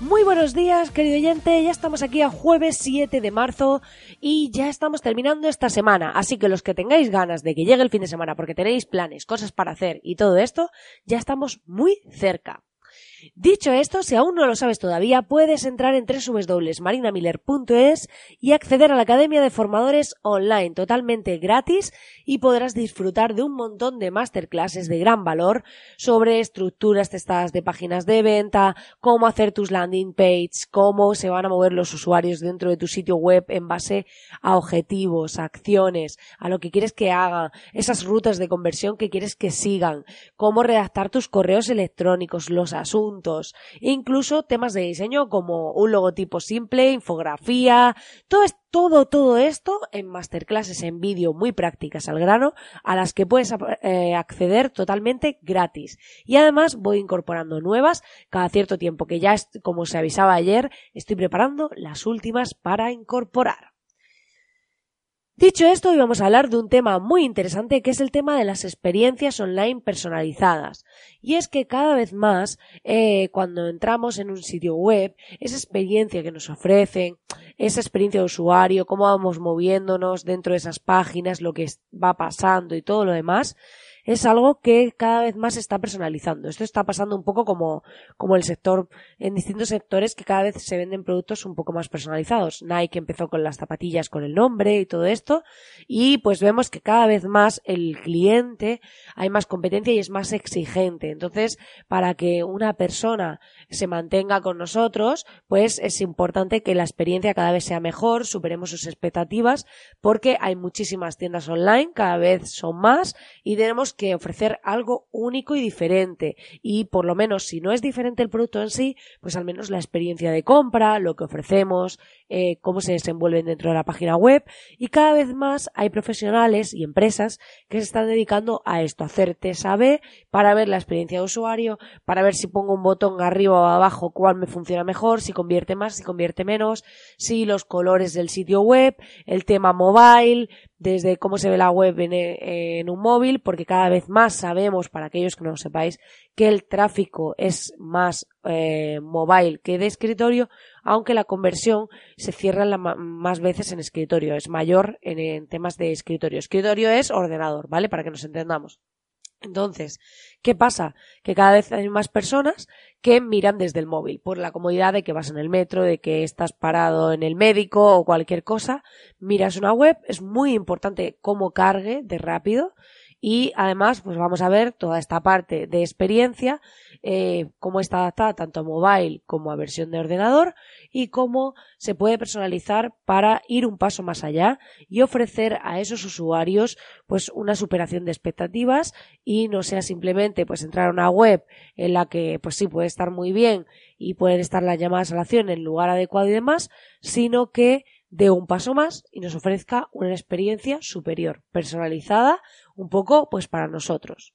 Muy buenos días, querido oyente. Ya estamos aquí a jueves 7 de marzo y ya estamos terminando esta semana. Así que los que tengáis ganas de que llegue el fin de semana porque tenéis planes, cosas para hacer y todo esto, ya estamos muy cerca. Dicho esto, si aún no lo sabes todavía, puedes entrar en www.marinamiller.es y acceder a la Academia de Formadores online totalmente gratis y podrás disfrutar de un montón de masterclasses de gran valor sobre estructuras testadas de páginas de venta, cómo hacer tus landing page, cómo se van a mover los usuarios dentro de tu sitio web en base a objetivos, a acciones, a lo que quieres que hagan, esas rutas de conversión que quieres que sigan, cómo redactar tus correos electrónicos, los asuntos, incluso temas de diseño como un logotipo simple, infografía, todo, todo, todo esto en masterclasses en vídeo muy prácticas al grano, a las que puedes eh, acceder totalmente gratis. Y además voy incorporando nuevas cada cierto tiempo, que ya, como se avisaba ayer, estoy preparando las últimas para incorporar. Dicho esto, hoy vamos a hablar de un tema muy interesante que es el tema de las experiencias online personalizadas. Y es que cada vez más, eh, cuando entramos en un sitio web, esa experiencia que nos ofrecen, esa experiencia de usuario, cómo vamos moviéndonos dentro de esas páginas, lo que va pasando y todo lo demás, es algo que cada vez más está personalizando. Esto está pasando un poco como, como el sector, en distintos sectores que cada vez se venden productos un poco más personalizados. Nike empezó con las zapatillas con el nombre y todo esto, y pues vemos que cada vez más el cliente hay más competencia y es más exigente. Entonces, para que una persona se mantenga con nosotros, pues es importante que la experiencia cada vez sea mejor, superemos sus expectativas, porque hay muchísimas tiendas online, cada vez son más, y tenemos que ofrecer algo único y diferente. Y por lo menos, si no es diferente el producto en sí, pues al menos la experiencia de compra, lo que ofrecemos, eh, cómo se desenvuelven dentro de la página web. Y cada vez más hay profesionales y empresas que se están dedicando a esto, a hacer TSAB para ver la experiencia de usuario, para ver si pongo un botón arriba o abajo cuál me funciona mejor, si convierte más, si convierte menos, si los colores del sitio web, el tema mobile, desde cómo se ve la web en, un móvil, porque cada vez más sabemos, para aquellos que no lo sepáis, que el tráfico es más eh, mobile que de escritorio, aunque la conversión se cierra más veces en escritorio, es mayor en temas de escritorio. Escritorio es ordenador, ¿vale? Para que nos entendamos. Entonces, ¿qué pasa? Que cada vez hay más personas que miran desde el móvil, por la comodidad de que vas en el metro, de que estás parado en el médico o cualquier cosa, miras una web, es muy importante cómo cargue de rápido y además pues vamos a ver toda esta parte de experiencia eh, cómo está adaptada tanto a mobile como a versión de ordenador y cómo se puede personalizar para ir un paso más allá y ofrecer a esos usuarios pues una superación de expectativas y no sea simplemente pues entrar a una web en la que pues sí puede estar muy bien y pueden estar las llamadas a la acción en el lugar adecuado y demás sino que dé un paso más y nos ofrezca una experiencia superior, personalizada un poco pues para nosotros.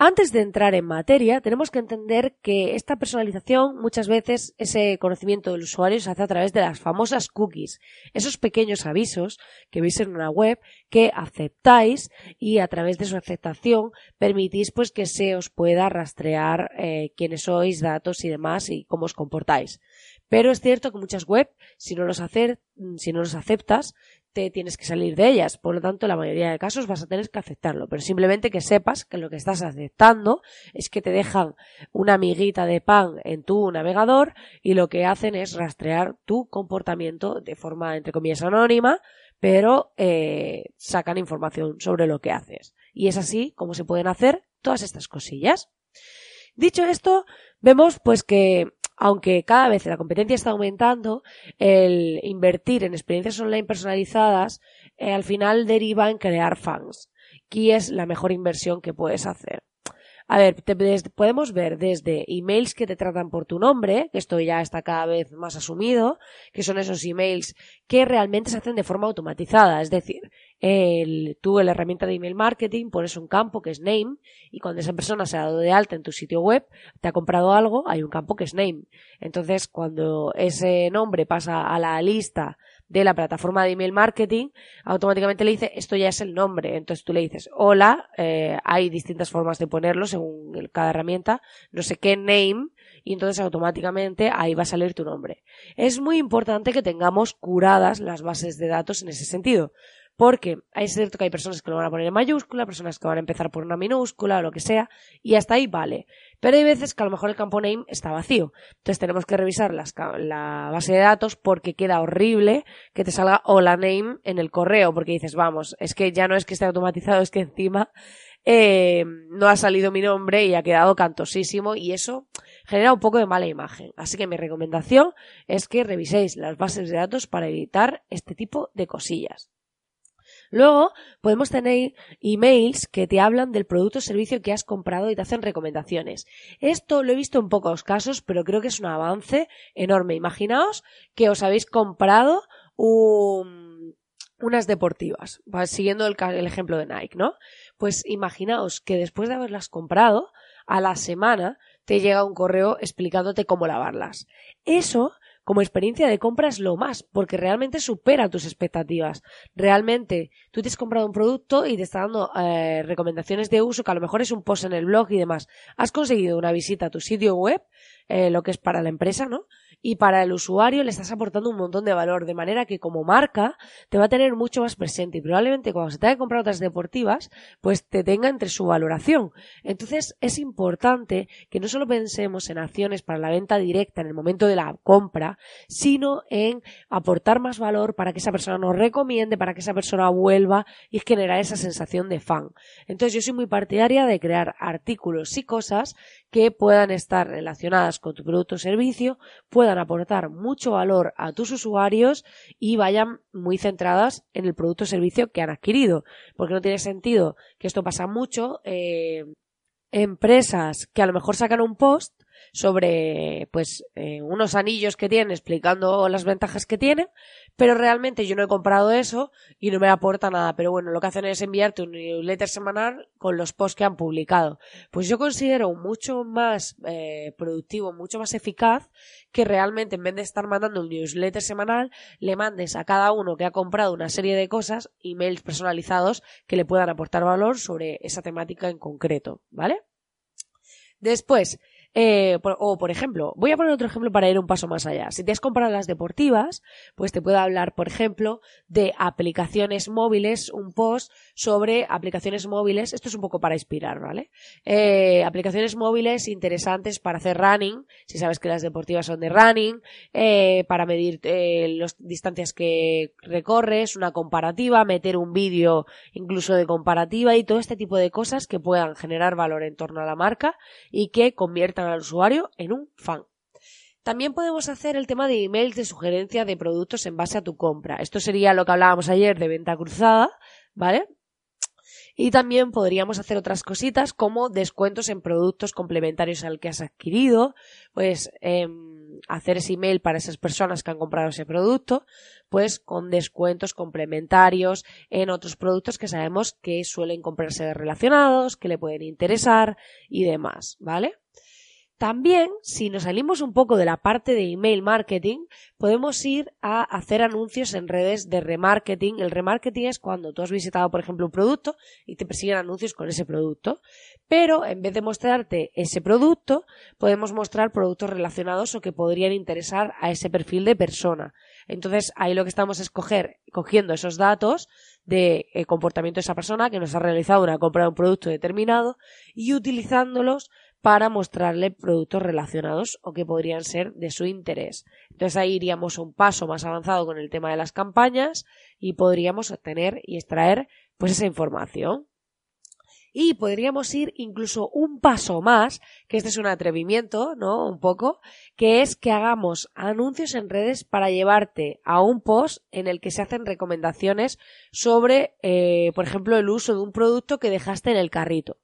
Antes de entrar en materia, tenemos que entender que esta personalización muchas veces ese conocimiento del usuario se hace a través de las famosas cookies, esos pequeños avisos que veis en una web que aceptáis y a través de su aceptación permitís pues que se os pueda rastrear eh, quiénes sois, datos y demás y cómo os comportáis. Pero es cierto que muchas web, si no los, hacer, si no los aceptas, te tienes que salir de ellas. Por lo tanto, la mayoría de casos vas a tener que aceptarlo. Pero simplemente que sepas que lo que estás aceptando es que te dejan una miguita de pan en tu navegador y lo que hacen es rastrear tu comportamiento de forma, entre comillas, anónima, pero eh, sacan información sobre lo que haces. Y es así como se pueden hacer todas estas cosillas. Dicho esto, vemos pues que aunque cada vez la competencia está aumentando, el invertir en experiencias online personalizadas eh, al final deriva en crear fans, que es la mejor inversión que puedes hacer. A ver, podemos ver desde emails que te tratan por tu nombre, que esto ya está cada vez más asumido, que son esos emails que realmente se hacen de forma automatizada. Es decir, el, tú la herramienta de email marketing pones un campo que es name y cuando esa persona se ha dado de alta en tu sitio web, te ha comprado algo, hay un campo que es name. Entonces, cuando ese nombre pasa a la lista de la plataforma de email marketing, automáticamente le dice esto ya es el nombre. Entonces tú le dices hola, eh, hay distintas formas de ponerlo según cada herramienta, no sé qué name, y entonces automáticamente ahí va a salir tu nombre. Es muy importante que tengamos curadas las bases de datos en ese sentido. Porque es cierto que hay personas que lo van a poner en mayúscula, personas que van a empezar por una minúscula o lo que sea, y hasta ahí vale. Pero hay veces que a lo mejor el campo name está vacío. Entonces tenemos que revisar las la base de datos porque queda horrible que te salga hola name en el correo, porque dices, vamos, es que ya no es que esté automatizado, es que encima eh, no ha salido mi nombre y ha quedado cantosísimo y eso genera un poco de mala imagen. Así que mi recomendación es que reviséis las bases de datos para evitar este tipo de cosillas. Luego podemos tener emails que te hablan del producto o servicio que has comprado y te hacen recomendaciones. Esto lo he visto en pocos casos, pero creo que es un avance enorme. Imaginaos que os habéis comprado un- unas deportivas, va, siguiendo el, el ejemplo de Nike, ¿no? Pues imaginaos que después de haberlas comprado, a la semana te llega un correo explicándote cómo lavarlas. Eso como experiencia de compra es lo más, porque realmente supera tus expectativas. Realmente tú te has comprado un producto y te está dando eh, recomendaciones de uso, que a lo mejor es un post en el blog y demás. Has conseguido una visita a tu sitio web, eh, lo que es para la empresa, ¿no? Y para el usuario le estás aportando un montón de valor, de manera que como marca te va a tener mucho más presente y probablemente cuando se te haya comprado otras deportivas, pues te tenga entre su valoración. Entonces es importante que no solo pensemos en acciones para la venta directa en el momento de la compra, sino en aportar más valor para que esa persona nos recomiende, para que esa persona vuelva y generar esa sensación de fan. Entonces yo soy muy partidaria de crear artículos y cosas que puedan estar relacionadas con tu producto o servicio, aportar mucho valor a tus usuarios y vayan muy centradas en el producto o servicio que han adquirido. Porque no tiene sentido que esto pasa mucho. eh, empresas que a lo mejor sacan un post sobre pues eh, unos anillos que tienen explicando las ventajas que tienen pero realmente yo no he comprado eso y no me aporta nada pero bueno lo que hacen es enviarte un newsletter semanal con los posts que han publicado pues yo considero mucho más eh, productivo mucho más eficaz que realmente en vez de estar mandando un newsletter semanal le mandes a cada uno que ha comprado una serie de cosas emails personalizados que le puedan aportar valor sobre esa temática en concreto ¿vale? Después, eh, o por ejemplo, voy a poner otro ejemplo para ir un paso más allá. Si te has comprado las deportivas, pues te puedo hablar, por ejemplo, de aplicaciones móviles, un post sobre aplicaciones móviles. Esto es un poco para inspirar, ¿vale? Eh, aplicaciones móviles interesantes para hacer running, si sabes que las deportivas son de running, eh, para medir las distancias que recorres, una comparativa, meter un vídeo incluso de comparativa y todo este tipo de cosas que puedan generar valor en torno a la marca y que conviertan al usuario en un fan. También podemos hacer el tema de emails de sugerencia de productos en base a tu compra. Esto sería lo que hablábamos ayer de venta cruzada, ¿vale? Y también podríamos hacer otras cositas como descuentos en productos complementarios al que has adquirido, pues em, hacer ese email para esas personas que han comprado ese producto, pues con descuentos complementarios en otros productos que sabemos que suelen comprarse relacionados, que le pueden interesar y demás, ¿vale? También, si nos salimos un poco de la parte de email marketing, podemos ir a hacer anuncios en redes de remarketing. El remarketing es cuando tú has visitado, por ejemplo, un producto y te persiguen anuncios con ese producto. Pero en vez de mostrarte ese producto, podemos mostrar productos relacionados o que podrían interesar a ese perfil de persona. Entonces, ahí lo que estamos es coger, cogiendo esos datos de eh, comportamiento de esa persona que nos ha realizado una compra de un producto determinado y utilizándolos para mostrarle productos relacionados o que podrían ser de su interés. Entonces ahí iríamos un paso más avanzado con el tema de las campañas y podríamos obtener y extraer pues esa información. Y podríamos ir incluso un paso más, que este es un atrevimiento, ¿no? Un poco, que es que hagamos anuncios en redes para llevarte a un post en el que se hacen recomendaciones sobre, eh, por ejemplo, el uso de un producto que dejaste en el carrito.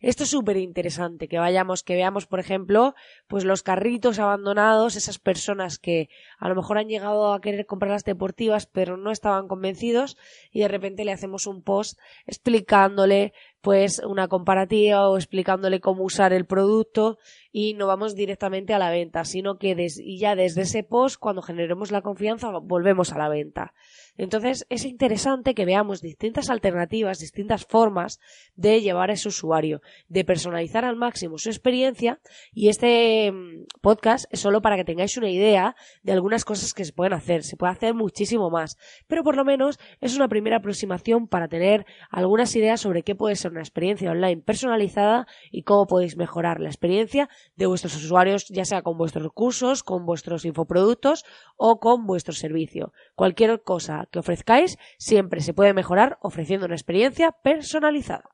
Esto es súper interesante, que vayamos, que veamos, por ejemplo, pues los carritos abandonados, esas personas que a lo mejor han llegado a querer comprar las deportivas, pero no estaban convencidos, y de repente le hacemos un post explicándole pues una comparativa o explicándole cómo usar el producto y no vamos directamente a la venta, sino que y ya desde ese post, cuando generemos la confianza, volvemos a la venta. Entonces es interesante que veamos distintas alternativas, distintas formas de llevar a ese usuario, de personalizar al máximo su experiencia y este mm, podcast es solo para que tengáis una idea de algunas cosas que se pueden hacer. Se puede hacer muchísimo más, pero por lo menos es una primera aproximación para tener algunas ideas sobre qué puede ser una experiencia online personalizada y cómo podéis mejorar la experiencia de vuestros usuarios, ya sea con vuestros cursos, con vuestros infoproductos o con vuestro servicio. Cualquier cosa que ofrezcáis siempre se puede mejorar ofreciendo una experiencia personalizada.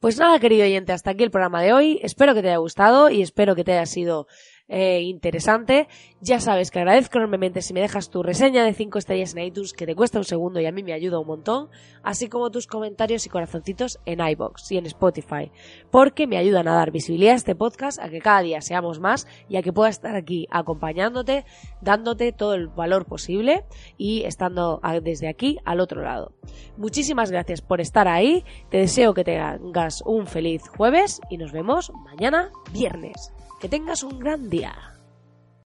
Pues nada, querido oyente, hasta aquí el programa de hoy. Espero que te haya gustado y espero que te haya sido eh, interesante. Ya sabes que agradezco enormemente si me dejas tu reseña de 5 estrellas en iTunes, que te cuesta un segundo y a mí me ayuda un montón, así como tus comentarios y corazoncitos en iBox y en Spotify, porque me ayudan a dar visibilidad a este podcast, a que cada día seamos más y a que pueda estar aquí acompañándote, dándote todo el valor posible y estando desde aquí al otro lado. Muchísimas gracias por estar ahí, te deseo que tengas un feliz jueves y nos vemos mañana viernes. Que tengas un gran día. Yeah.